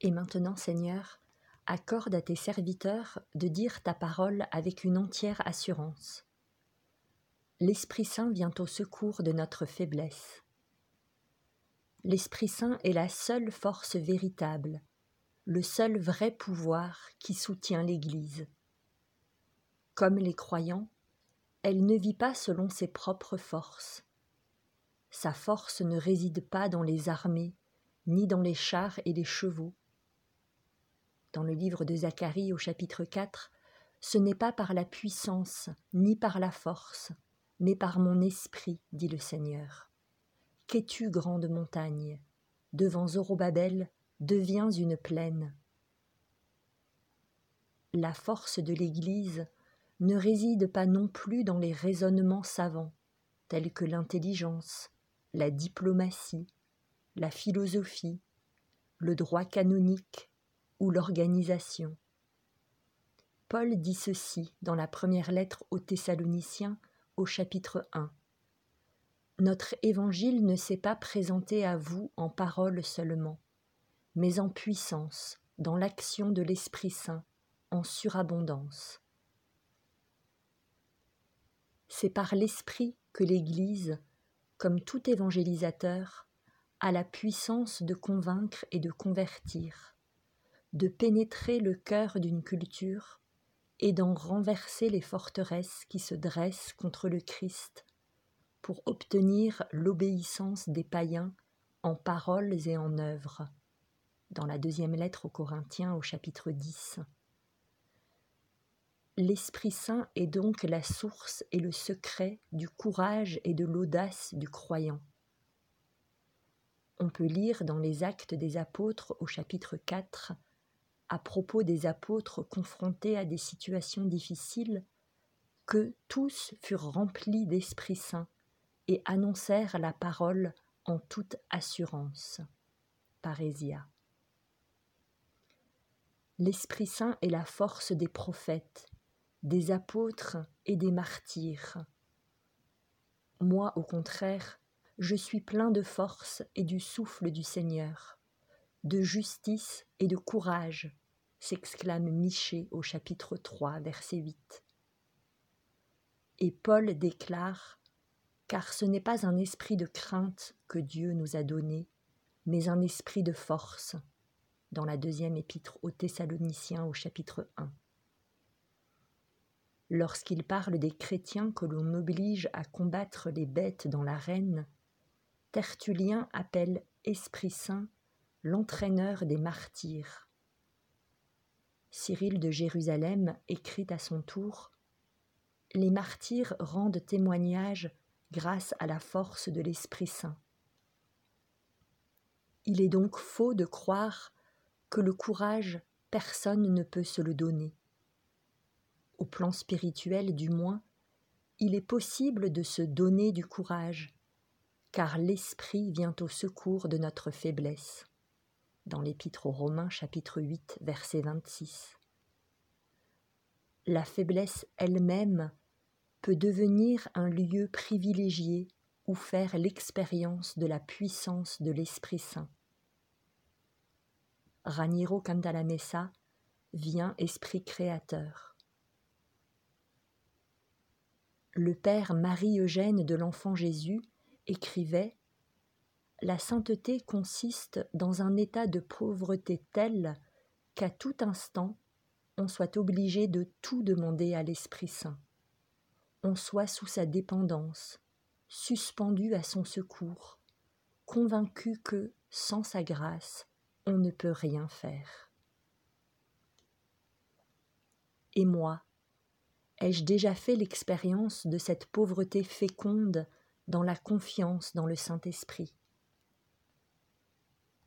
Et maintenant, Seigneur, accorde à tes serviteurs de dire ta parole avec une entière assurance. L'Esprit Saint vient au secours de notre faiblesse. L'Esprit Saint est la seule force véritable, le seul vrai pouvoir qui soutient l'Église. Comme les croyants, elle ne vit pas selon ses propres forces. Sa force ne réside pas dans les armées, ni dans les chars et les chevaux. Dans le livre de Zacharie au chapitre 4, ce n'est pas par la puissance, ni par la force, mais par mon esprit, dit le Seigneur. Qu'es-tu, grande montagne? Devant Zorobabel, deviens une plaine. La force de l'Église ne réside pas non plus dans les raisonnements savants, tels que l'intelligence, la diplomatie, la philosophie, le droit canonique ou l'organisation. Paul dit ceci dans la première lettre aux Thessaloniciens au chapitre 1. Notre évangile ne s'est pas présenté à vous en parole seulement, mais en puissance, dans l'action de l'Esprit Saint, en surabondance. C'est par l'Esprit que l'Église, comme tout évangélisateur, a la puissance de convaincre et de convertir, de pénétrer le cœur d'une culture et d'en renverser les forteresses qui se dressent contre le Christ pour obtenir l'obéissance des païens en paroles et en œuvres. Dans la deuxième lettre aux Corinthiens au chapitre 10. L'Esprit Saint est donc la source et le secret du courage et de l'audace du croyant. On peut lire dans les Actes des Apôtres au chapitre 4 à propos des apôtres confrontés à des situations difficiles, que tous furent remplis d'Esprit Saint et annoncèrent la parole en toute assurance. Parésia. L'Esprit Saint est la force des prophètes, des apôtres et des martyrs. Moi, au contraire, je suis plein de force et du souffle du Seigneur de justice et de courage, s'exclame Michée au chapitre 3, verset 8. Et Paul déclare Car ce n'est pas un esprit de crainte que Dieu nous a donné, mais un esprit de force, dans la deuxième épître aux Thessaloniciens au chapitre 1. Lorsqu'il parle des chrétiens que l'on oblige à combattre les bêtes dans l'arène, Tertullien appelle Esprit Saint l'entraîneur des martyrs. Cyril de Jérusalem écrit à son tour Les martyrs rendent témoignage grâce à la force de l'Esprit Saint. Il est donc faux de croire que le courage, personne ne peut se le donner. Au plan spirituel du moins, il est possible de se donner du courage, car l'Esprit vient au secours de notre faiblesse dans l'Épître aux Romains chapitre 8 verset 26. La faiblesse elle-même peut devenir un lieu privilégié où faire l'expérience de la puissance de l'Esprit Saint. Raniero Cantalamessa vient esprit créateur. Le père Marie-Eugène de l'enfant Jésus écrivait la sainteté consiste dans un état de pauvreté tel qu'à tout instant on soit obligé de tout demander à l'Esprit Saint, on soit sous sa dépendance, suspendu à son secours, convaincu que, sans sa grâce, on ne peut rien faire. Et moi, ai-je déjà fait l'expérience de cette pauvreté féconde dans la confiance dans le Saint-Esprit?